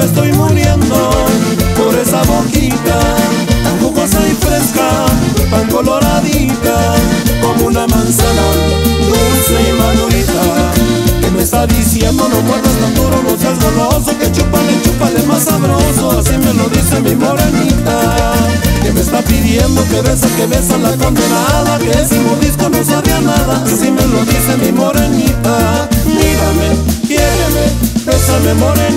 me estoy muriendo por esa boquita tan jugosa y fresca, tan coloradita como una manzana dulce y madurita. Que me está diciendo no muerdas tan duro, no seas goloso, que chupale, chupale más sabroso, así me lo dice mi morenita. Que me está pidiendo que besa, que besa la condenada, que ese mordisco no sabía nada, así me lo dice mi morenita. Bésame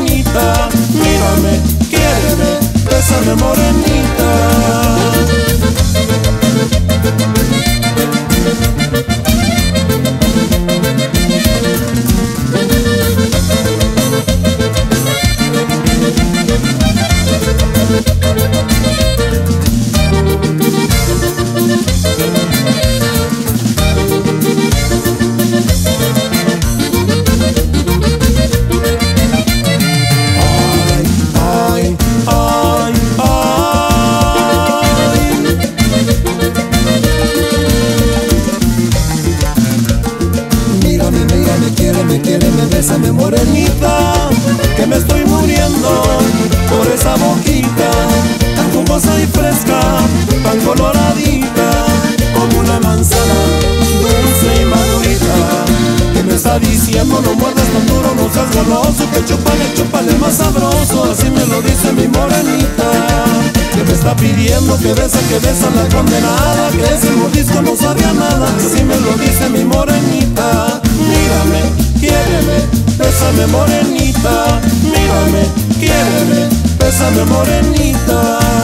Mírame, quiéreme, quiéreme, bésame morenita Que me estoy muriendo por esa boquita Tan jugosa y fresca, tan coloradita Como una manzana dulce y madurita Que me está diciendo no muerdas tan duro, no seas goloso Que chupale, chupale más sabroso, así me lo dice mi morenita que me está pidiendo que besa, que besa la condenada Que bésame morenita Mírame, quiéreme, bésame morenita